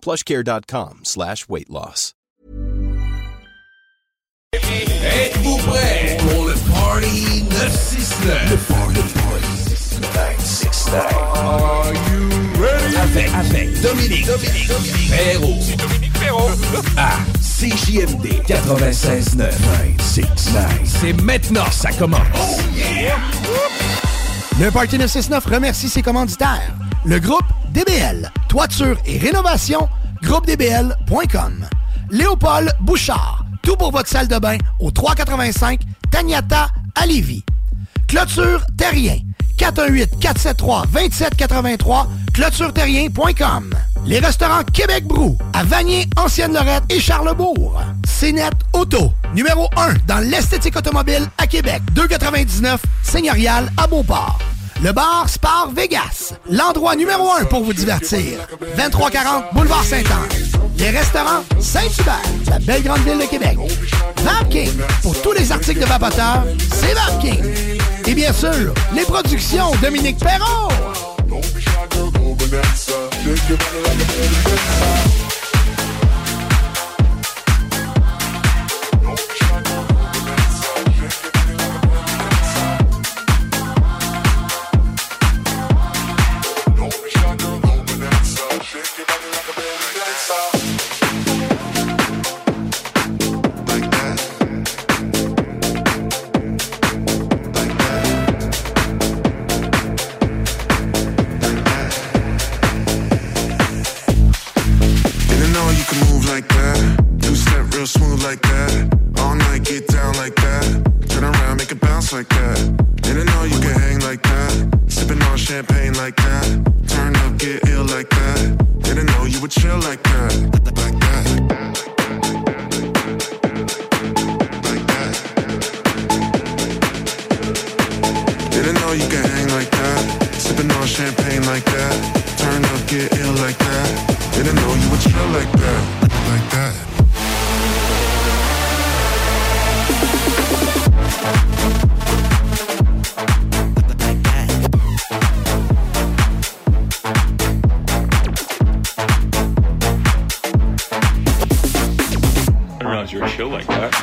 plushcare.com slash weight loss. Êtes-vous prêts pour le Party 969? Le Party, party 969. Are you ready? Avec, avec Dominique, Dominique, Dominique Perrault. C'est Dominique Perrault. À CJMD 96.9. 969. C'est maintenant, ça commence. Oh yeah! Le Party 969 remercie ses commanditaires. Le groupe DBL, toiture et rénovation, groupedbl.com. Léopold Bouchard, tout pour votre salle de bain au 385 Tagnata à Lévis. Clôture Terrien, 418-473-2783, clôtureterrien.com. Les restaurants Québec Brou, à Vanier, Ancienne-Lorette et Charlebourg. CNET Auto, numéro 1 dans l'esthétique automobile à Québec. 299 Seigneurial à Beauport. Le bar Spar Vegas, l'endroit numéro 1 pour vous divertir. 2340 Boulevard Saint-Anne. Les restaurants Saint-Hubert, la belle grande ville de Québec. Vapking, pour tous les articles de vapoteurs, c'est Vapking. Et bien sûr, les productions Dominique Perrault. Like that. All night get down like that. Turn around, make it bounce like that. Didn't know you could hang like that. Sipping on champagne like that. Turn up, get ill like that. Didn't know you would chill like that. Like that. Like that. Didn't know you could hang like that. Sipping on champagne like that. Turn up, get ill like that. Didn't know you would chill like that. Like that. You were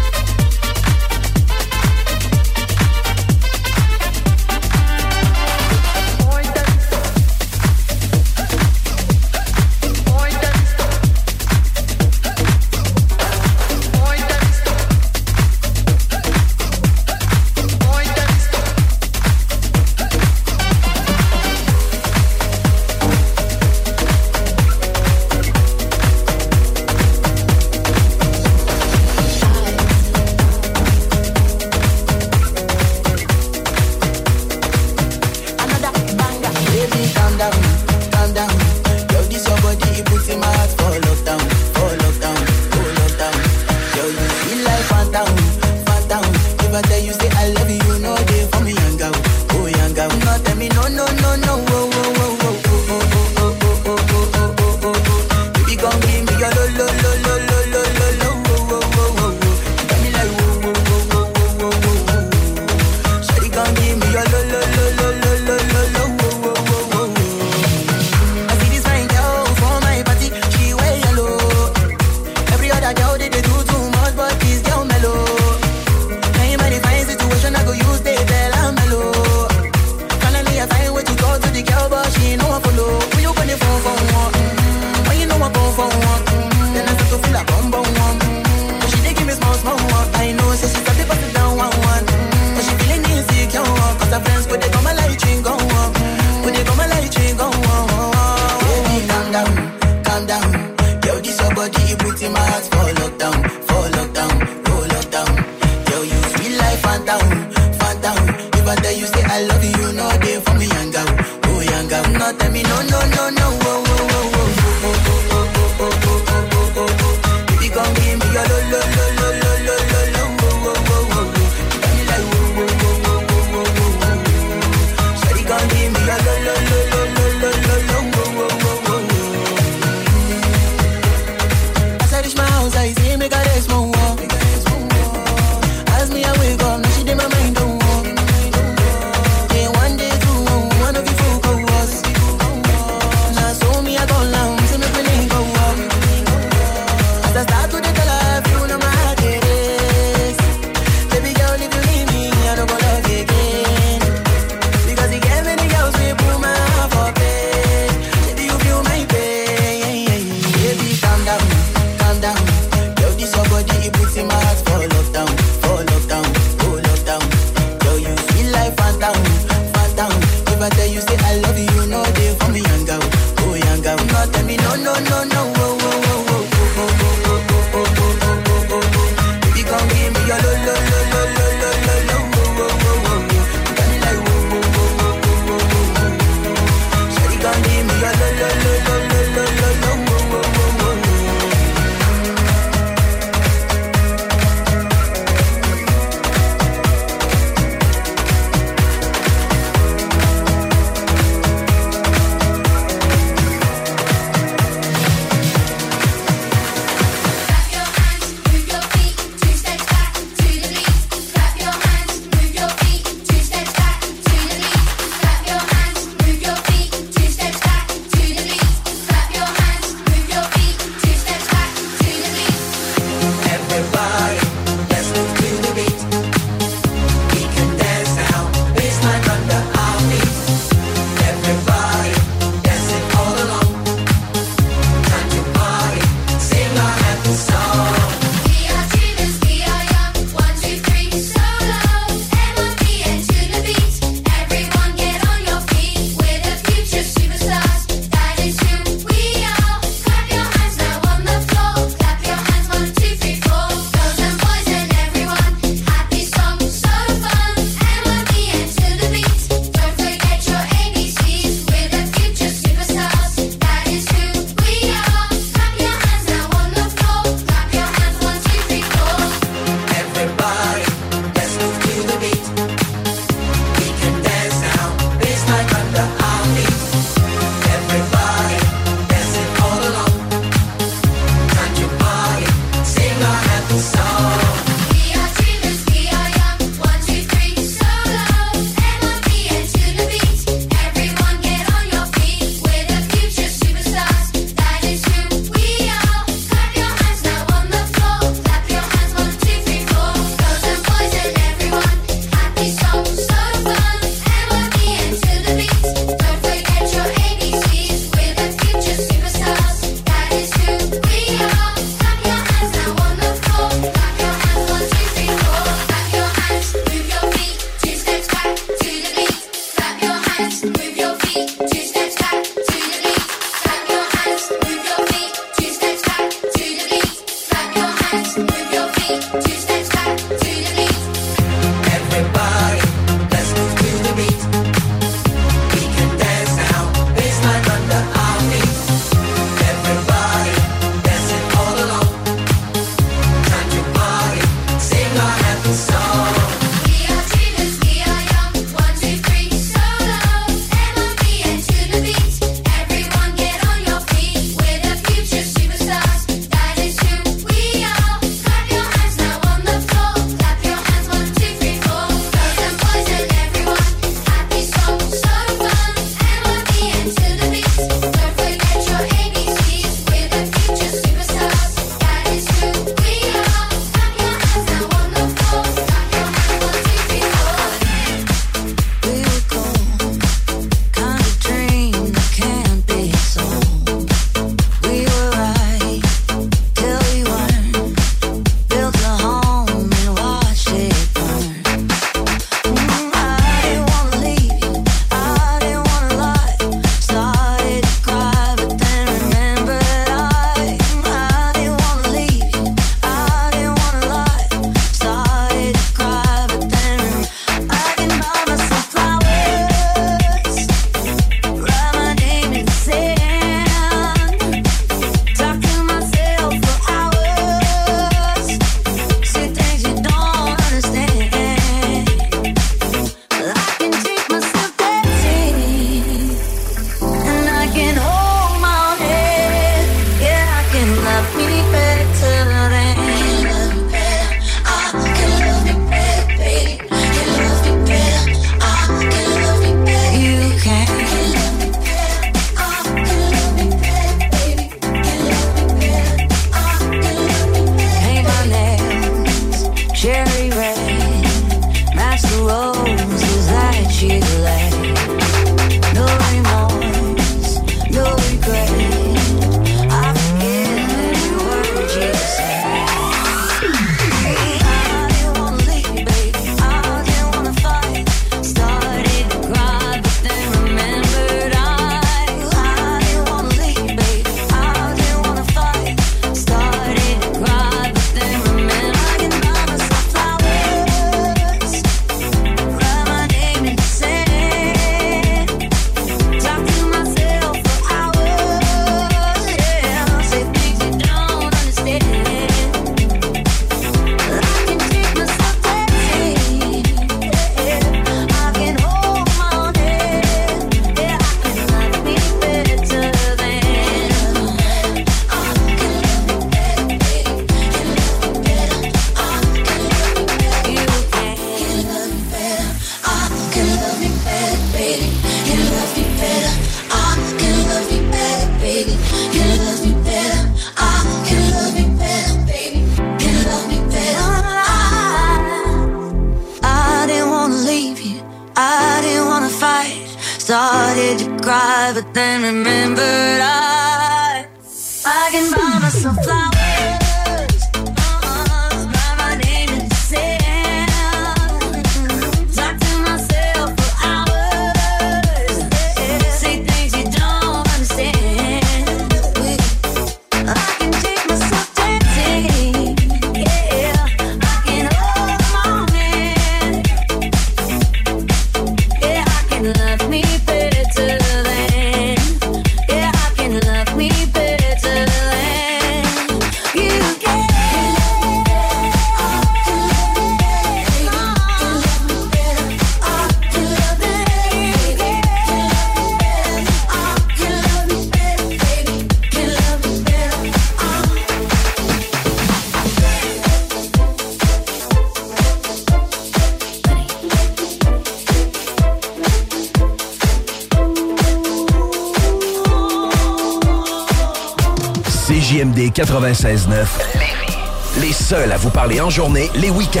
parler en journée, les week-ends.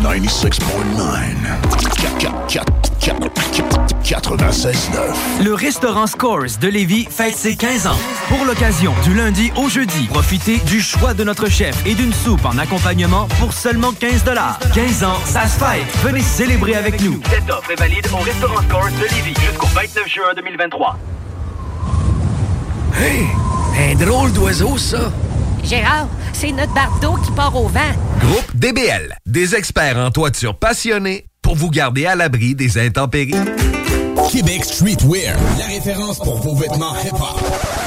96.9. 96.9. Le restaurant Scores de Lévis fête ses 15 ans. Pour l'occasion, du lundi au jeudi, profitez du choix de notre chef et d'une soupe en accompagnement pour seulement 15 15 ans, ça se fête. Venez célébrer avec nous. Cette offre est valide au restaurant Scores de Lévis jusqu'au 29 juin 2023. Hey, un drôle d'oiseau, ça. Gérard, c'est notre bardeau qui part au vent. Groupe DBL, des experts en toiture passionnés pour vous garder à l'abri des intempéries. Québec Streetwear, la référence pour vos vêtements hip-hop.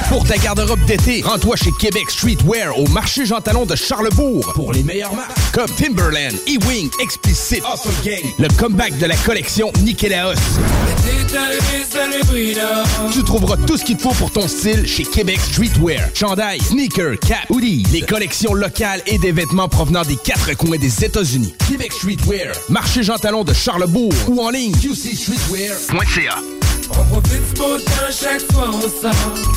Pour ta garde-robe d'été, rends-toi chez Québec Streetwear au marché Jean Talon de Charlebourg pour les meilleures marques Timberland, E-Wing, Explicit, Awesome Gang, le comeback de la collection Nikélaos. Tu trouveras tout ce qu'il te faut pour ton style chez Québec Streetwear. Chandail, sneakers, cap, hoodie, les collections locales et des vêtements provenant des quatre coins des États-Unis. Québec Streetwear, marché Jean Talon de Charlebourg ou en ligne qcstreetwear.ca. On profite du beau chaque fois on.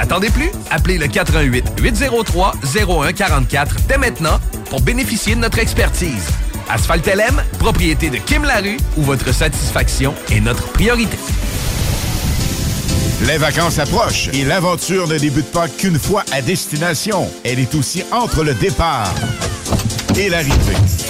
N'attendez plus, appelez le 88 803 0144 dès maintenant pour bénéficier de notre expertise. Asphalt LM, propriété de Kim Larue, où votre satisfaction est notre priorité. Les vacances approchent et l'aventure ne débute pas qu'une fois à destination. Elle est aussi entre le départ et l'arrivée.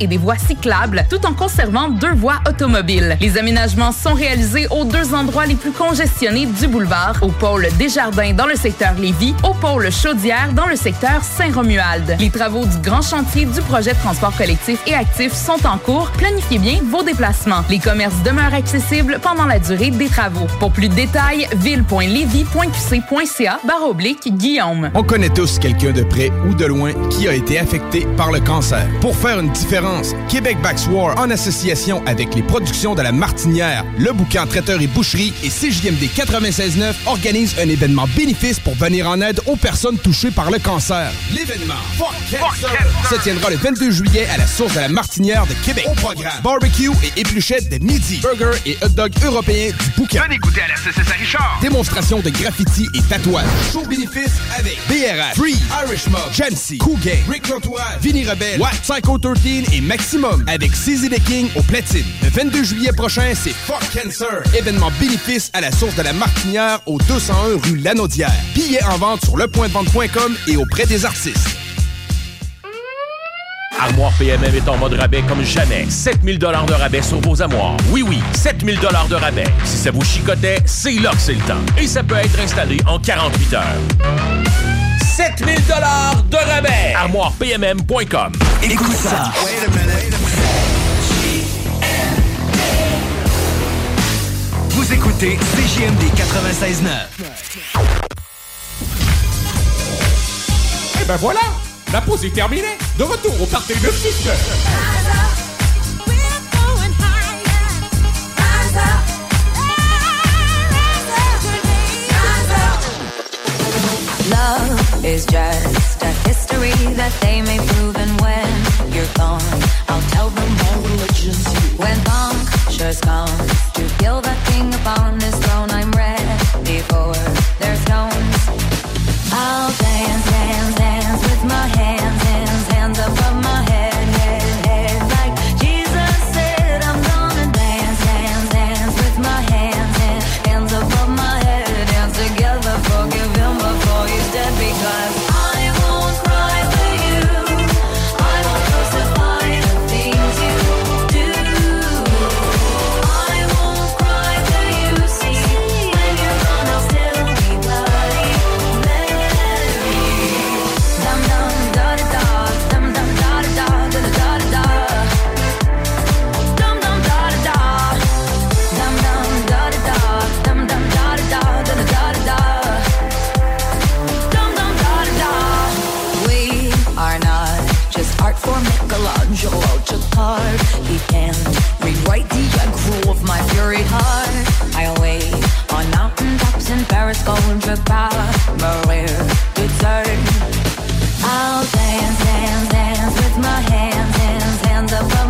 et des voies cyclables, tout en conservant deux voies automobiles. Les aménagements sont réalisés aux deux endroits les plus congestionnés du boulevard, au pôle Desjardins dans le secteur Lévis, au pôle Chaudière dans le secteur Saint-Romuald. Les travaux du grand chantier du projet de transport collectif et actif sont en cours. Planifiez bien vos déplacements. Les commerces demeurent accessibles pendant la durée des travaux. Pour plus de détails, ville.levy.qc.ca barre oblique Guillaume. On connaît tous quelqu'un de près ou de loin qui a été affecté par le cancer. Pour faire une différence. Québec Backs War, en association avec les productions de la Martinière, Le Boucan Traiteur et Boucherie et CJMD 96.9 organise un événement bénéfice pour venir en aide aux personnes touchées par le cancer. L'événement Fuck Cancer se tiendra le 22 juillet à la source de la Martinière de Québec. Au programme, barbecue et épluchettes de midi, burger et hot dog européens du Boucan. Venez goûter à la CCS Richard. Démonstration de graffiti et tatouage. Show bénéfice avec BRH, Free, Irish Mob, Cool Gang, Rick Lantois, Vinny Rebelle, Watt, Psycho 13 et Maximum avec the King au platine. Le 22 juillet prochain, c'est Fuck Cancer. Événement bénéfice à la source de la Martinière au 201 rue Lanaudière. Billets en vente sur lepointdevente.com et auprès des artistes. Armoire PMM est en mode rabais comme jamais. 7000 dollars de rabais sur vos armoires. Oui, oui, 7000 dollars de rabais. Si ça vous chicotait, c'est là que c'est le temps. Et ça peut être installé en 48 heures. 7000 dollars de rabais. ArmoirePMM.com. Écoute ça. Vous écoutez CJMD 96.9. Et ben voilà, la pause est terminée. De retour au party de 6 Love is just a history that they may prove, and when you're gone, I'll tell them more religions. When punctures come to kill the king upon his throne, I'm ready for their stones. I'll dance, dance, dance with my hands, hands, hands above Michelangelo to carve. He rewrite the of my fury heart. I on mountain tops in Paris. I'll dance, dance, dance with my hands, hands, hands above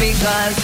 because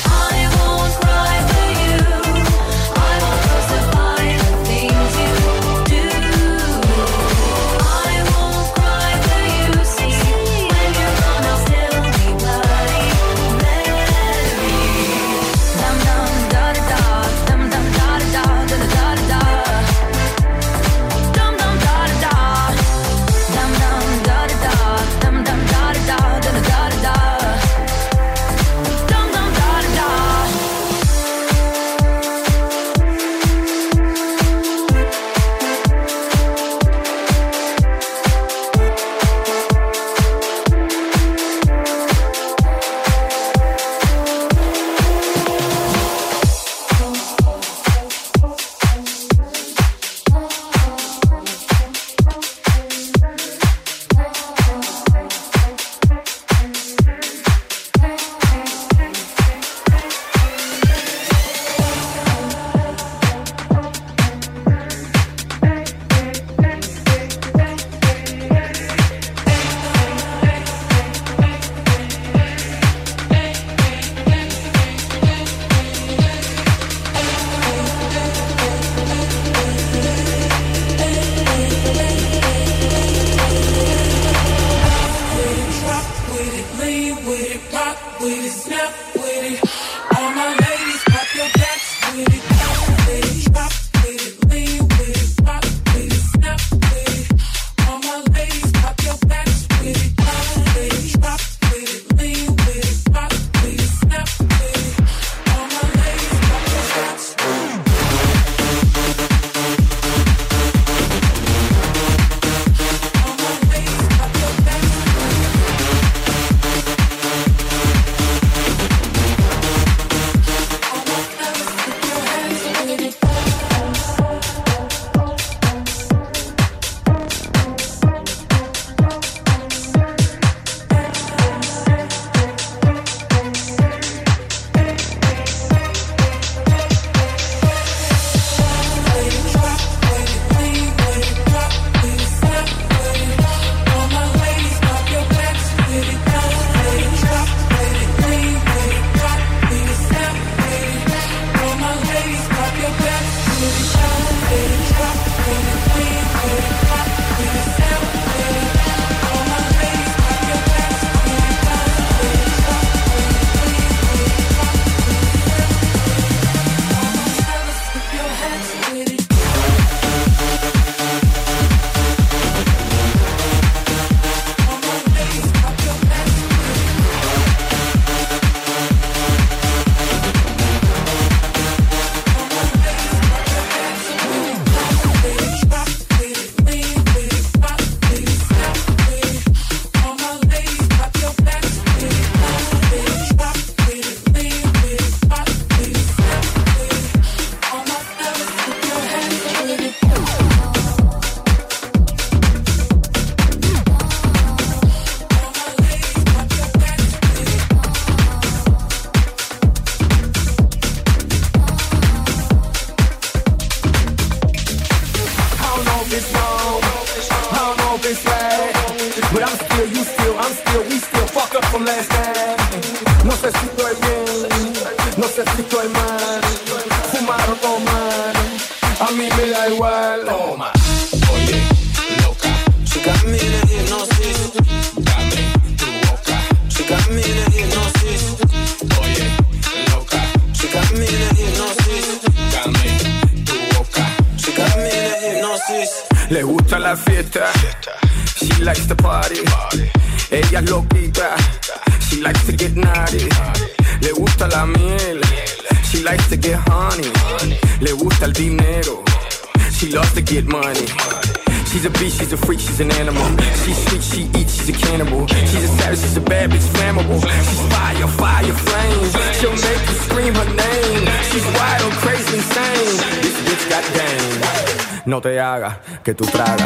que tú tragas.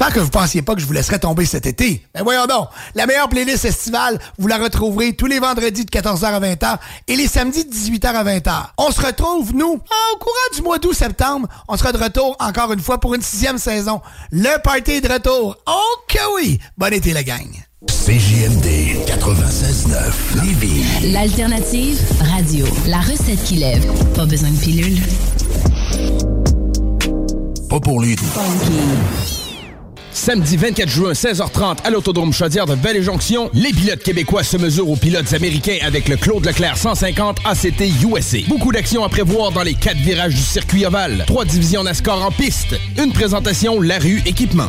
J'espère que vous pensiez pas que je vous laisserai tomber cet été. Mais voyons donc, la meilleure playlist estivale, vous la retrouverez tous les vendredis de 14h à 20h et les samedis de 18h à 20h. On se retrouve, nous, au courant du mois d'août-septembre. On sera de retour encore une fois pour une sixième saison. Le party est de retour. Ok oui! Bon été, la gang! CJMD 96.9 Lévis. L'alternative radio. La recette qui lève. Pas besoin de pilule. Pas pour les Samedi 24 juin, 16h30, à l'Autodrome Chaudière de Vallée-Jonction, les pilotes québécois se mesurent aux pilotes américains avec le Claude Leclerc 150 ACT USA. Beaucoup d'actions à prévoir dans les quatre virages du circuit ovale. Trois divisions NASCAR en piste. Une présentation La Rue Équipement.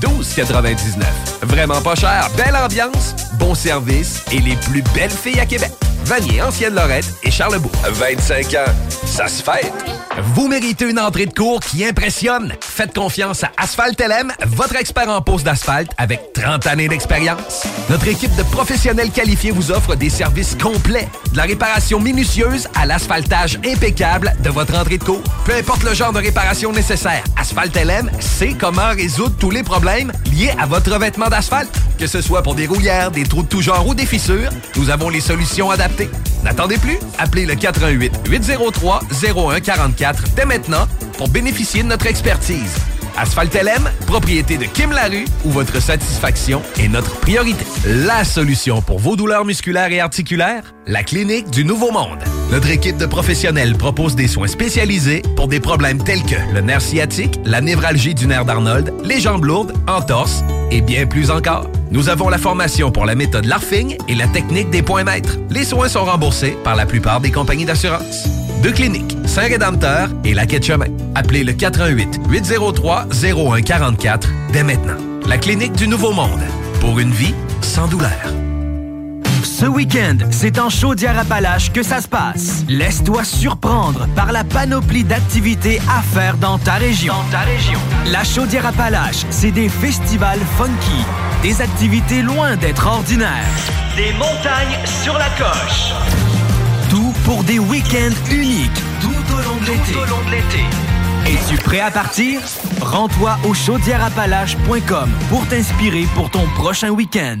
12,99. Vraiment pas cher, belle ambiance, bon service et les plus belles filles à Québec. Vanier, Ancienne Lorette et Charlebourg. 25 ans, ça se fête. Vous méritez une entrée de cours qui impressionne. Faites confiance à Asphalt LM, votre expert en pose d'asphalte avec 30 années d'expérience. Notre équipe de professionnels qualifiés vous offre des services complets, de la réparation minutieuse à l'asphaltage impeccable de votre entrée de cours. Peu importe le genre de réparation nécessaire, Asphalt LM sait comment résoudre tous les problèmes liés à votre revêtement d'asphalte. Que ce soit pour des rouillères, des trous de tout genre ou des fissures, nous avons les solutions adaptées. N'attendez plus, appelez le 88 803 0144 dès maintenant pour bénéficier de notre expertise. Asphalt LM, propriété de Kim Larue, où votre satisfaction est notre priorité. La solution pour vos douleurs musculaires et articulaires, la clinique du Nouveau Monde. Notre équipe de professionnels propose des soins spécialisés pour des problèmes tels que le nerf sciatique, la névralgie du nerf d'Arnold, les jambes lourdes, entorses et bien plus encore. Nous avons la formation pour la méthode LARFING et la technique des points maîtres. Les soins sont remboursés par la plupart des compagnies d'assurance. Deux cliniques, Saint-Rédempteur et la Quai de Chemin. Appelez le 88 803 0144 dès maintenant. La clinique du Nouveau Monde. Pour une vie sans douleur. Ce week-end, c'est en Chaudière-Appalaches que ça se passe. Laisse-toi surprendre par la panoplie d'activités à faire dans ta région. Dans ta région. La Chaudière-Appalaches, c'est des festivals funky, des activités loin d'être ordinaires. Des montagnes sur la coche. Tout pour des week-ends uniques tout au long de l'été. Es-tu prêt à partir? Rends-toi au chaudièreappalaches.com pour t'inspirer pour ton prochain week-end.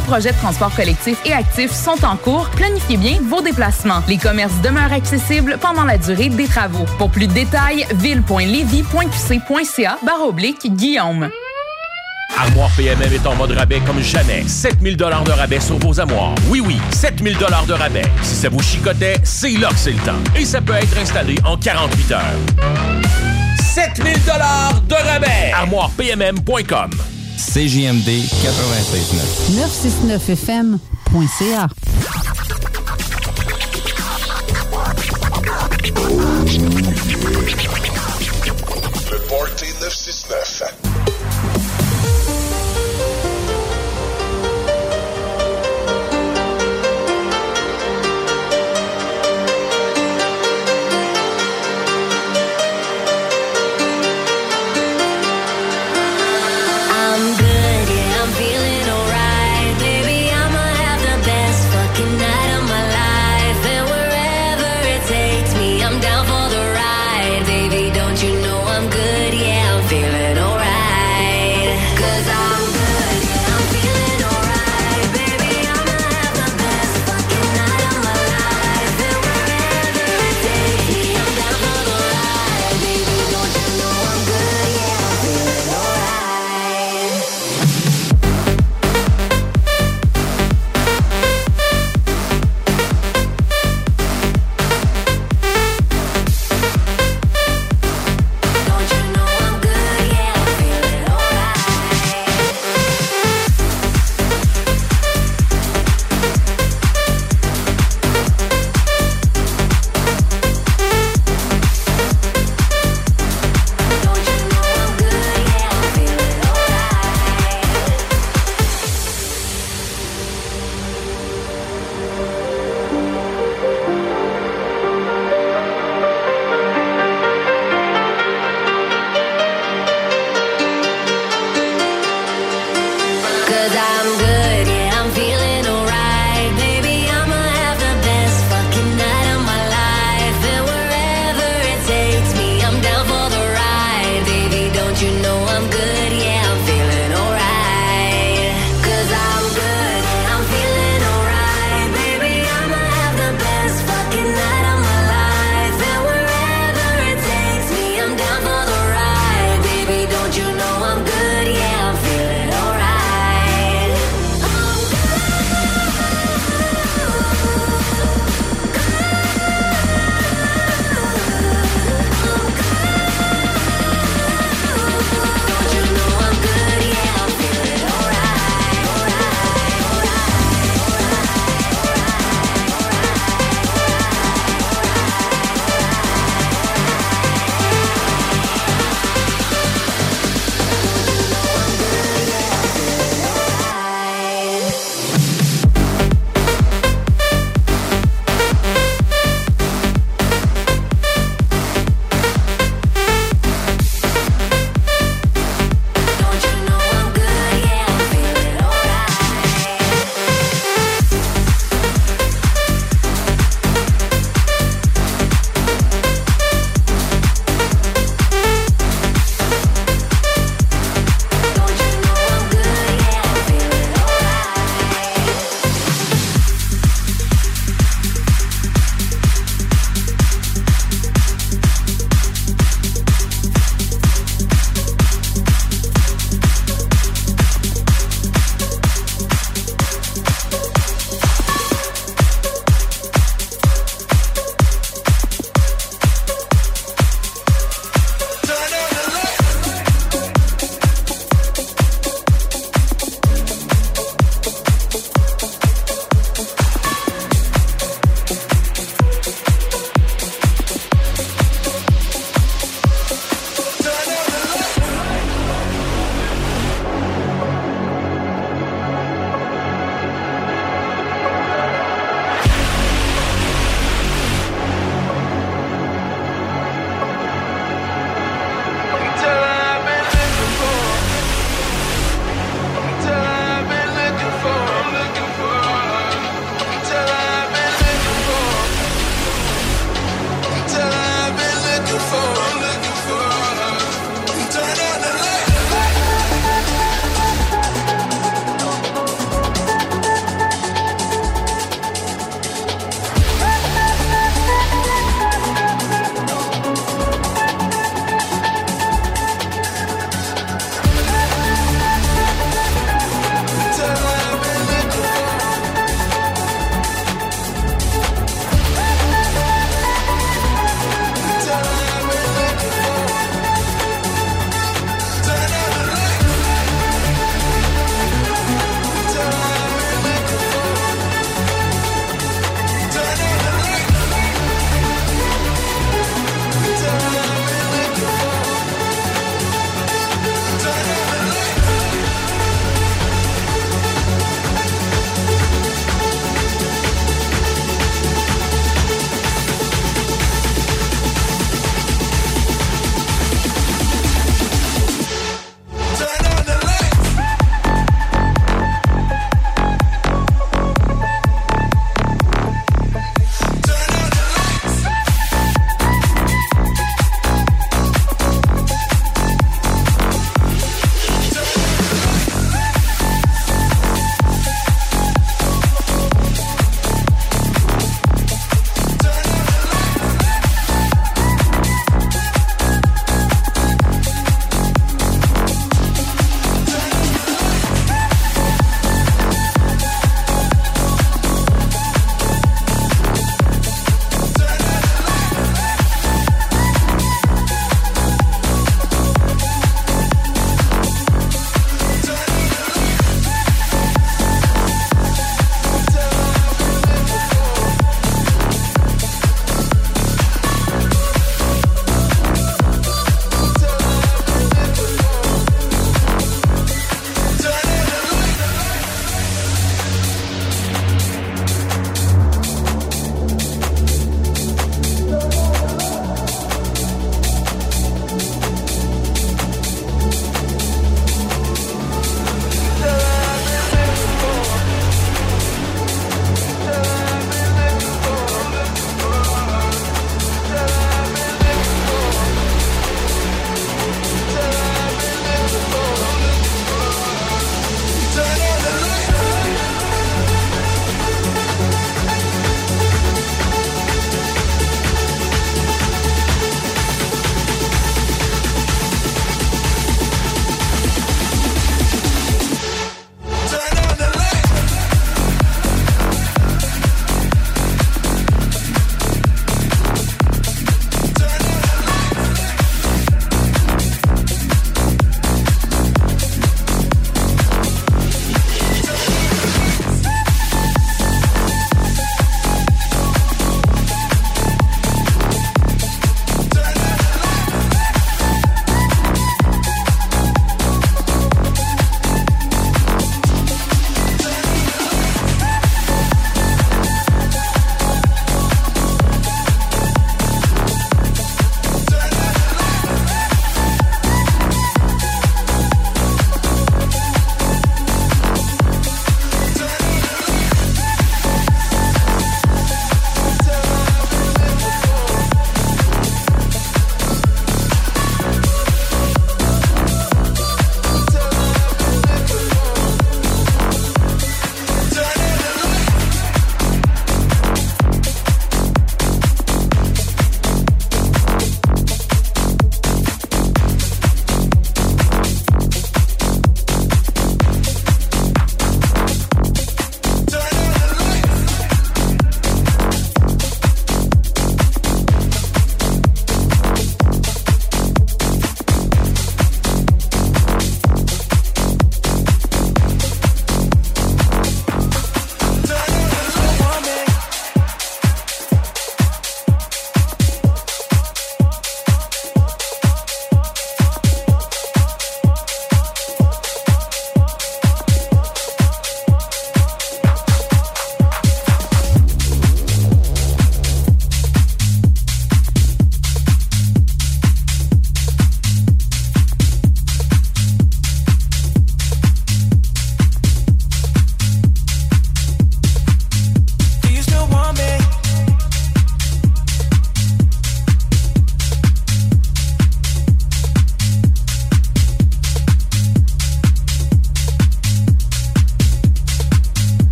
projet de transport collectif et actif sont en cours, planifiez bien vos déplacements. Les commerces demeurent accessibles pendant la durée des travaux. Pour plus de détails, ville.levy.qc.ca barre oblique Guillaume. Armoire PMM est en mode rabais comme jamais. 7000 dollars de rabais sur vos armoires. Oui, oui, 7000 dollars de rabais. Si ça vous chicotait, c'est là que c'est le temps. Et ça peut être installé en 48 heures. 7000 dollars de rabais. ArmoirePMM.com CJMD 96.9. 969fm.ca. Le Party 969.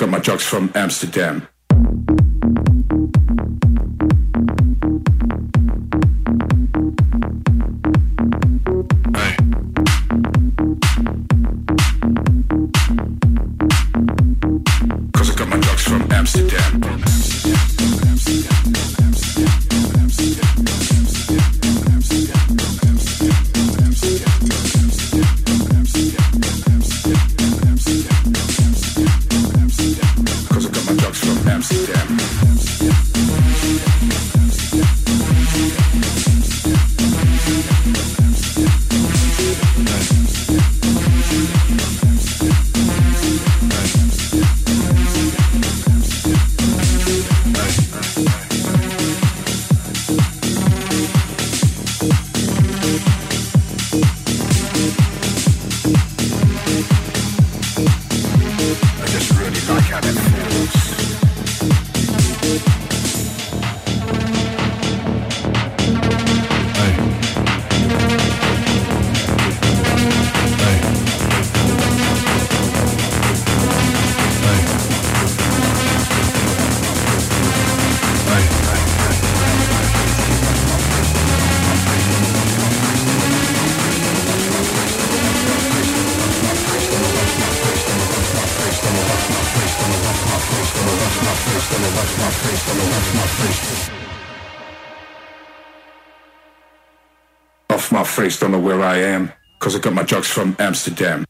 pick up my drugs from Amsterdam. Amsterdam.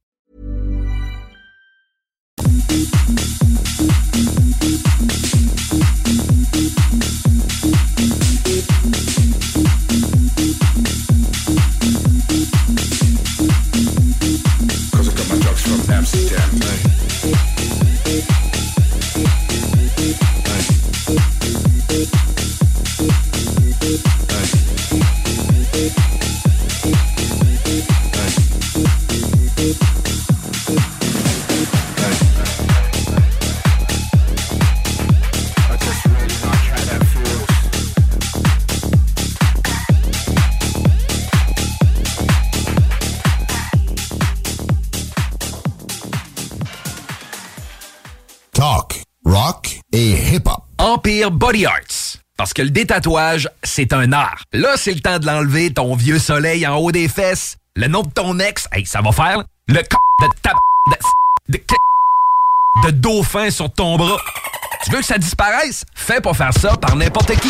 Amsterdam. Et hip-hop. Empire Body Arts. Parce que le détatouage, c'est un art. Là, c'est le temps de l'enlever, ton vieux soleil en haut des fesses. Le nom de ton ex, hey, ça va faire. Le c de ta de, de, de dauphin sur ton bras. Tu veux que ça disparaisse? Fais pas faire ça par n'importe qui.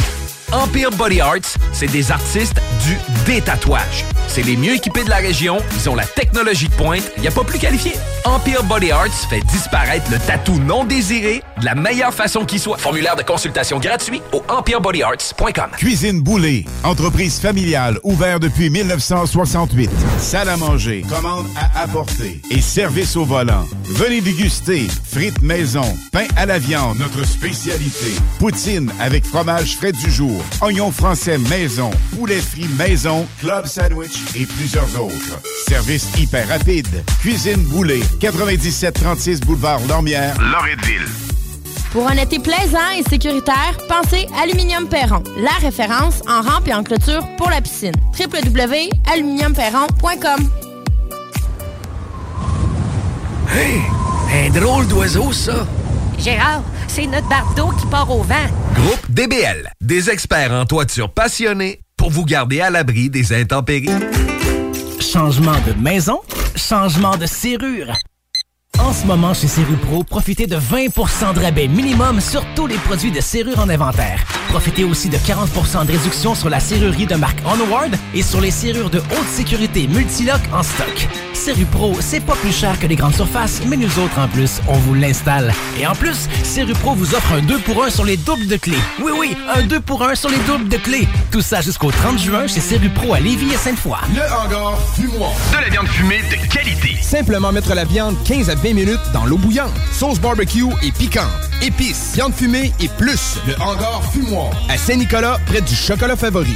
Empire Body Arts, c'est des artistes du détatouage. C'est les mieux équipés de la région, ils ont la technologie de pointe, il n'y a pas plus qualifié. Empire Body Arts fait disparaître le tatou non désiré de la meilleure façon qui soit. Formulaire de consultation gratuit au empirebodyarts.com. Cuisine Boulée, entreprise familiale ouverte depuis 1968. Salle à manger, commande à apporter et service au volant. Venez déguster frites maison, pain à la viande, notre spécialité. Poutine avec fromage frais du jour, oignons français maison, poulet frit maison, club sandwich et plusieurs autres. Service hyper rapide. Cuisine Boulée, 9736 boulevard Lormière, Loretteville. Pour un été plaisant et sécuritaire, pensez Aluminium Perron, la référence en rampe et en clôture pour la piscine. www.aluminiumperron.com Hey, un drôle d'oiseau, ça. Gérard, c'est notre bardeau qui part au vent. Groupe DBL, des experts en toiture passionnés pour vous garder à l'abri des intempéries. Changement de maison, changement de serrure. En ce moment, chez Serrupro, profitez de 20% de rabais minimum sur tous les produits de serrure en inventaire. Profitez aussi de 40% de réduction sur la serrurerie de marque Onward et sur les serrures de haute sécurité Multilock en stock. Serrupro, c'est pas plus cher que les grandes surfaces, mais nous autres, en plus, on vous l'installe. Et en plus, Serrupro vous offre un 2 pour 1 sur les doubles de clés. Oui, oui, un 2 pour 1 sur les doubles de clés. Tout ça jusqu'au 30 juin chez Serrupro à Lévis et Sainte-Foy. Le hangar fumoir. De la viande fumée de qualité. Simplement mettre la viande 15 à 20 minutes dans l'eau bouillante. Sauce barbecue et piquante. Épices, viande fumée et plus. Le hangar fumoir. À Saint-Nicolas, près du chocolat favori.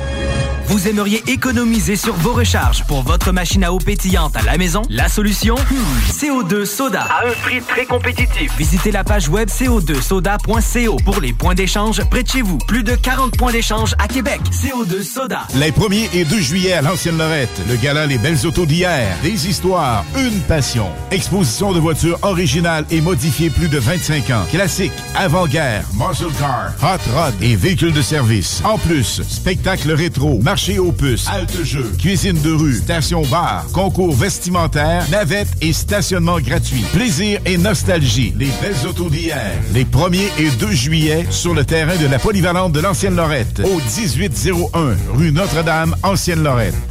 Vous aimeriez économiser sur vos recharges pour votre machine à eau pétillante à la maison? La solution? Hmm, CO2 Soda. À un prix très compétitif. Visitez la page web co2soda.co pour les points d'échange près de chez vous. Plus de 40 points d'échange à Québec. CO2 Soda. Les 1er et 2 juillet à l'Ancienne Lorette, le gala Les Belles Autos d'hier, des histoires, une passion. Exposition de voitures originales et modifiées plus de 25 ans. Classiques, avant-guerre, muscle car, hot rod et véhicules de service. En plus, spectacle rétro, marché aux puces, halte jeu, cuisine de rue, station bar, concours vestimentaire, navette et stationnement gratuit. Plaisir et nostalgie. Les Belles Autos d'hier. Les 1er et 2 juillet sur le terrain de la polyvalente de l'Ancienne Lorette, au 1801 rue Notre-Dame, Ancienne Lorette.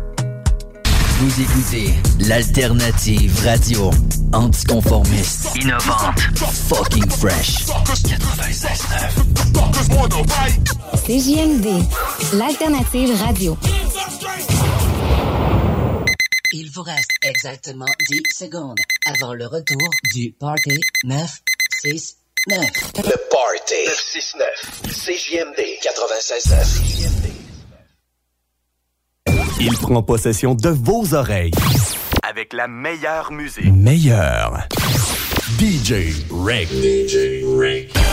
Vous écoutez l'alternative radio anticonformiste, innovante, fucking fresh. 96.9. CJMD, l'alternative radio. Il vous reste exactement 10 secondes avant le retour du Party 969. Le Party 969. CJMD 96.9. Il prend possession de vos oreilles. Avec la meilleure musique. Meilleur. DJ Rick. DJ Rick.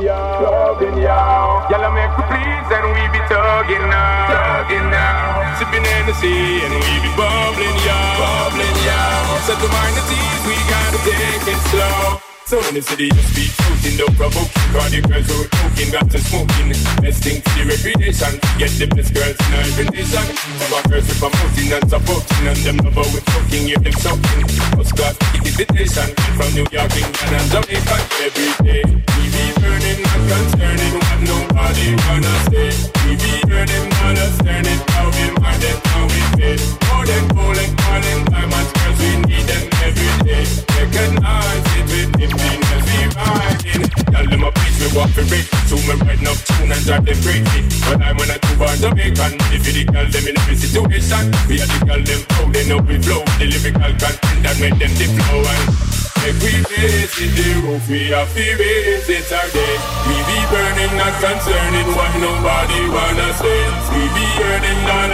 Y'all. Y'all. Y'all make please and we be. Tugging now. Sipping Hennessy and we be bubbling, y'all. Bubbling, y'all. Set the mind at ease, we gotta take it slow. So in the city, you speak shooting, don't provoke. Cause the girls who are talking, got to smoking. Best thing for the reputation. Get the best girls in our invitation. About girls who promoting and supporting. And them love with talking, hear them something. First class invitation. From New York, England, and Jamaica. Every day, we be burning, not concerning what nobody wanna say. We be burning, not understanding how we mind and how we feel. More than gold and calling diamonds, girls, we need them every day. Recognize it with emptiness, we riding. Tell them a place we walk for break. So me right now tune and drive them crazy. But I wanna do on Jamaican. If you the girl them in every situation, we are the girl them proud, they know we flow. The lyrical content that make them the flow and Make we face it, the roof we have to raise it again. We be burning, not concerning what nobody wanna say. We be earning, not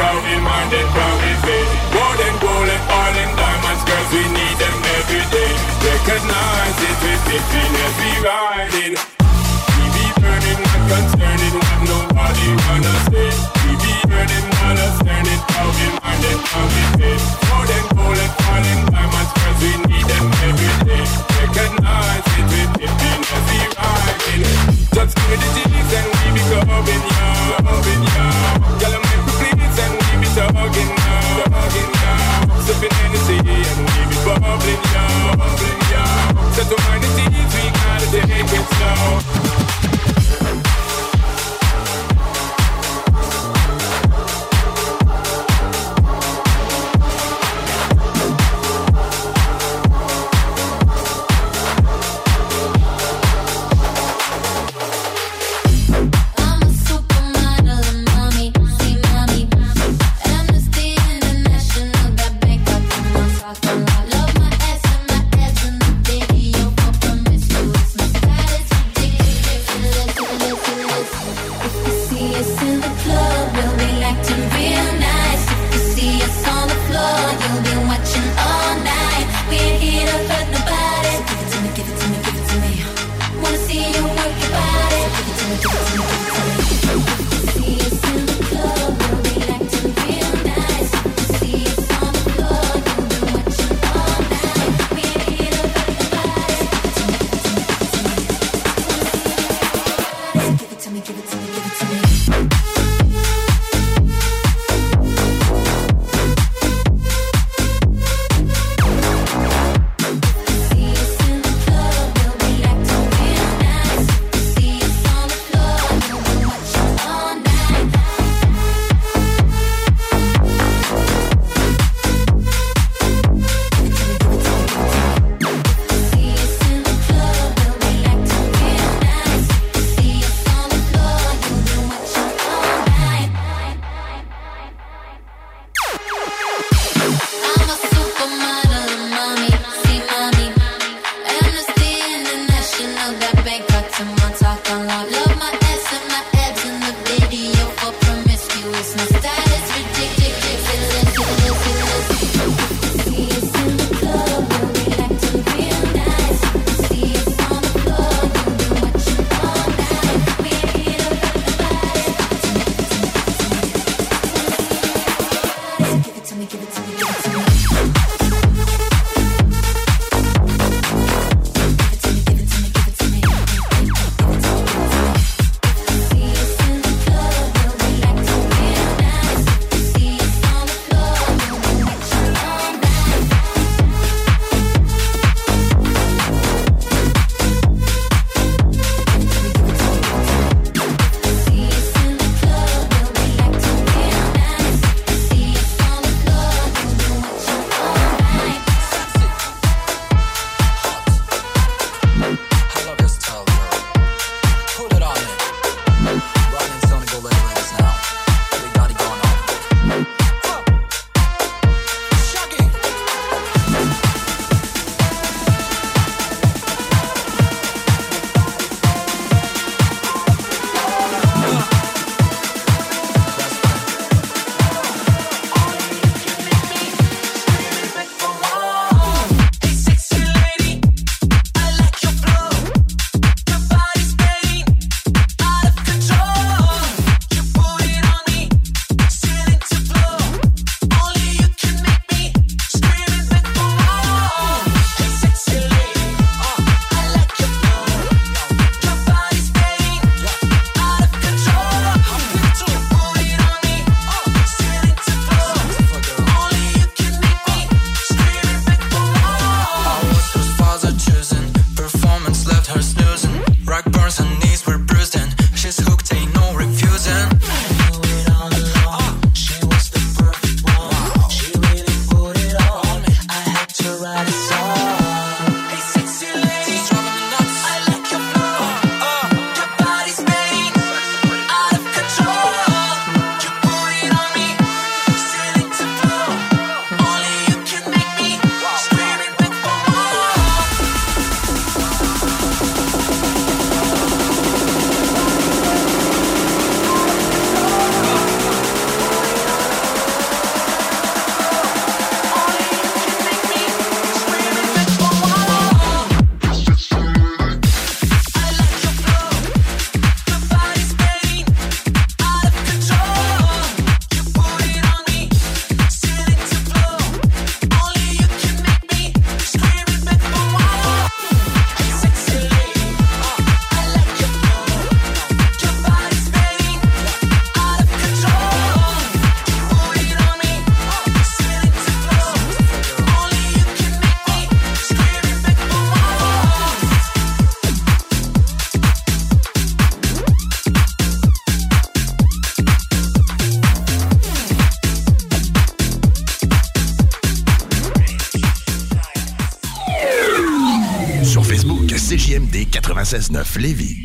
how mind and how we feel. More than gold and all in diamonds, girls, we need them. Recognize it with happiness, we riding. We be burning, not concerning what nobody wanna say. We be earning, not understanding how we mind and how we feel. More than gold and all in diamonds, girls, we need them every day. Recognize it with happiness, we riding. Just give me the G's and we be yeah, clubbing, yeah. Girl, I'm make me please and we be tugging, yeah, tugging, yeah. Sipping Hennessy and we be bubbling, yeah, bubbling, so turn the we gotta take it slow. 96.9 Lévis.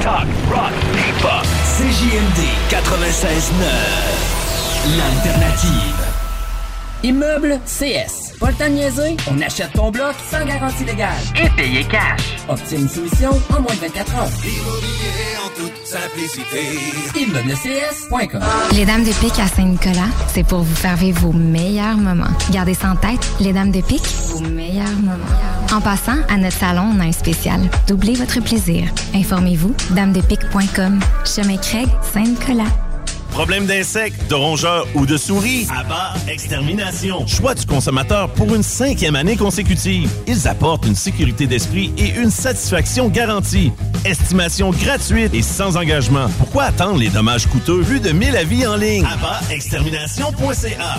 Talk, rock, hip-hop. CJMD 96.9. L'alternative. Immeuble CS. Pas le temps de niaiser? On achète ton bloc sans garantie légale. Et payer cash. Obtiens une solution en moins de 24 heures. Immobilier en toute simplicité. Les Dames de Pique à Saint-Nicolas, c'est pour vous faire vivre vos meilleurs moments. Gardez ça en tête, les Dames de Pique, vos meilleurs moments. En passant, à notre salon, on a un spécial. Doublez votre plaisir. Informez-vous, damedepique.com. Chemin Craig, Saint-Nicolas. Problème d'insectes, de rongeurs ou de souris? Abat Extermination. Choix du consommateur pour une cinquième année consécutive. Ils apportent une sécurité d'esprit et une satisfaction garantie. Estimation gratuite et sans engagement. Pourquoi attendre les dommages coûteux? Plus de 1000 avis en ligne? Abatextermination.ca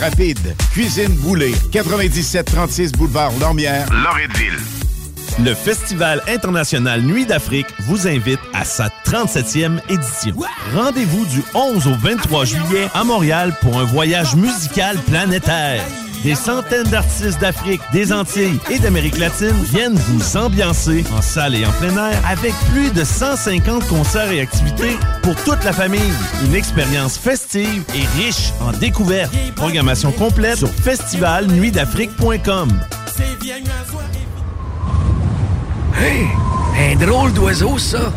rapide. Cuisine Boulée, 9736 boulevard Lormière, Loretteville. Le Festival international Nuit d'Afrique vous invite à sa 37e édition. Rendez-vous du 11 au 23 juillet à Montréal pour un voyage musical planétaire. Des centaines d'artistes d'Afrique, des Antilles et d'Amérique latine viennent vous ambiancer en salle et en plein air avec plus de 150 concerts et activités pour toute la famille. Une expérience festive et riche en découvertes. Programmation complète sur festivalnuitdafrique.com. Hey, un drôle d'oiseau, ça.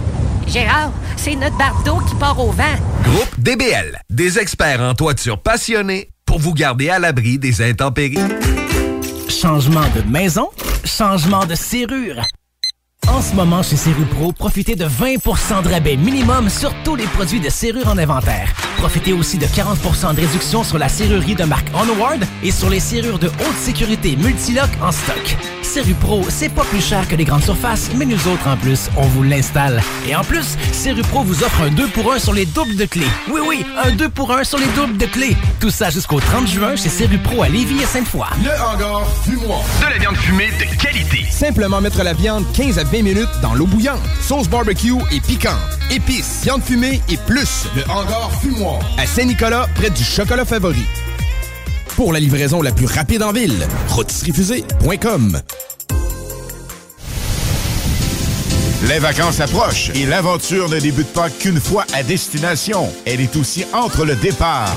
Gérard, c'est notre bardeau qui part au vent. Groupe DBL, des experts en toiture passionnés pour vous garder à l'abri des intempéries. Changement de maison, changement de serrure. En ce moment, chez Serrupro, profitez de 20% de rabais minimum sur tous les produits de serrure en inventaire. Profitez aussi de 40% de réduction sur la serrurerie de marque Onward et sur les serrures de haute sécurité Multilock en stock. Serrupro, c'est pas plus cher que les grandes surfaces, mais nous autres, en plus, on vous l'installe. Et en plus, Serrupro vous offre un 2 pour 1 sur les doubles de clés. Oui, oui, un 2 pour 1 sur les doubles de clés. Tout ça jusqu'au 30 juin chez Serrupro à Lévis et Sainte-Foy. Le hangar fumoir. De la viande fumée de qualité. Simplement mettre la viande 15 à 20 minutes dans l'eau bouillante. Sauce barbecue et piquante. Épices, viande fumée et plus. Le hangar fumoir. À Saint-Nicolas, près du chocolat favori. Pour la livraison la plus rapide en ville, rôtisseriefusée.com. Les vacances approchent et l'aventure ne débute pas qu'une fois à destination. Elle est aussi entre le départ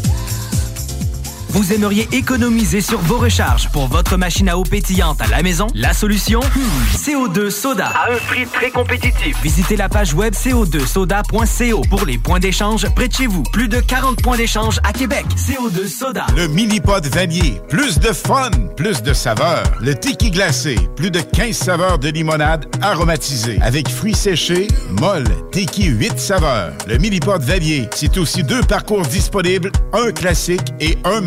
Vous aimeriez économiser sur vos recharges pour votre machine à eau pétillante à la maison? La solution? Hmm, CO2 Soda. À un prix très compétitif. Visitez la page web co2soda.co pour les points d'échange près de chez vous. Plus de 40 points d'échange à Québec. CO2 Soda. Le mini-pod vanier. Plus de fun, plus de saveurs. Le tiki glacé. Plus de 15 saveurs de limonade aromatisée. Avec fruits séchés, molle, tiki 8 saveurs. Le mini-pod vanier. C'est aussi deux parcours disponibles, un classique et un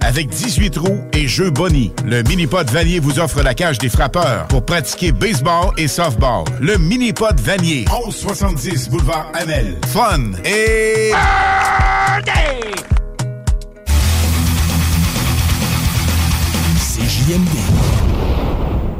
Avec 18 roues et jeux Bonnie. Le mini-pod vanier vous offre la cage des frappeurs pour pratiquer baseball et softball. Le mini-pod vanier. 1170 boulevard Amel. Fun et... CJMD.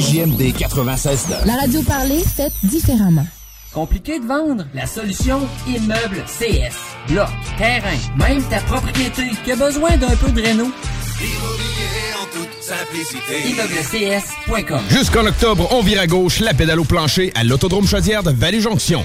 CJMD 96 La radio parlée, faite différemment. Compliqué de vendre? La solution Immeuble CS. Bloc, terrain, même ta propriété qui a besoin d'un peu de réno. ImmeublesCS.com Jusqu'en octobre, on vire à gauche la pédale au plancher à l'Autodrome Chaudière de Vallée-Jonction.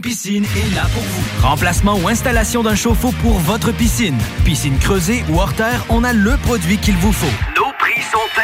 Piscine est là pour vous. Remplacement ou installation d'un chauffe-eau pour votre piscine. Piscine creusée ou hors terre, on a le produit qu'il vous faut.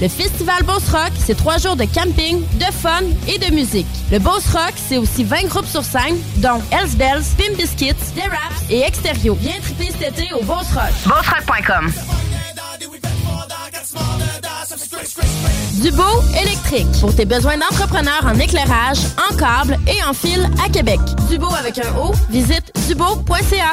Le festival Beauce Rock, c'est trois jours de camping, de fun et de musique. Le Beauce Rock, c'est aussi 20 groupes sur scène, dont Hells Bells, Pim Biscuits, The Raps et Extérieur. Viens triper cet été au Beauce Rock. BeauceRock.com. Dubo électrique. Pour tes besoins d'entrepreneurs en éclairage, en câble et en fil à Québec. Dubo avec un O, visite dubo.ca.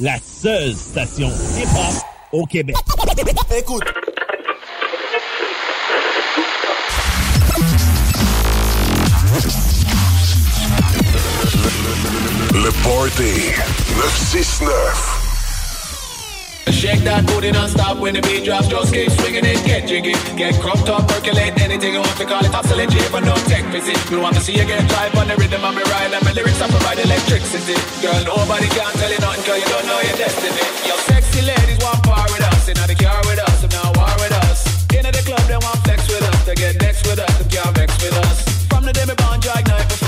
La seule station hip-hop au Québec. Écoute. Le Party 969. Shake that booty non-stop when the beat drops Just keep swinging it, get jiggy. Get crumped up, percolate anything you want to call it Oscillate, you but no tech visit. You want to see you get live on the rhythm of me ride And my lyrics I provide electricity. Girl, nobody can tell you nothing Cause you don't know your destiny. Your sexy ladies want par with us They not the car with us, them not war with us. Into the club, they want flex with us They get next with us, them can't vex with us. From the day we born, ignite before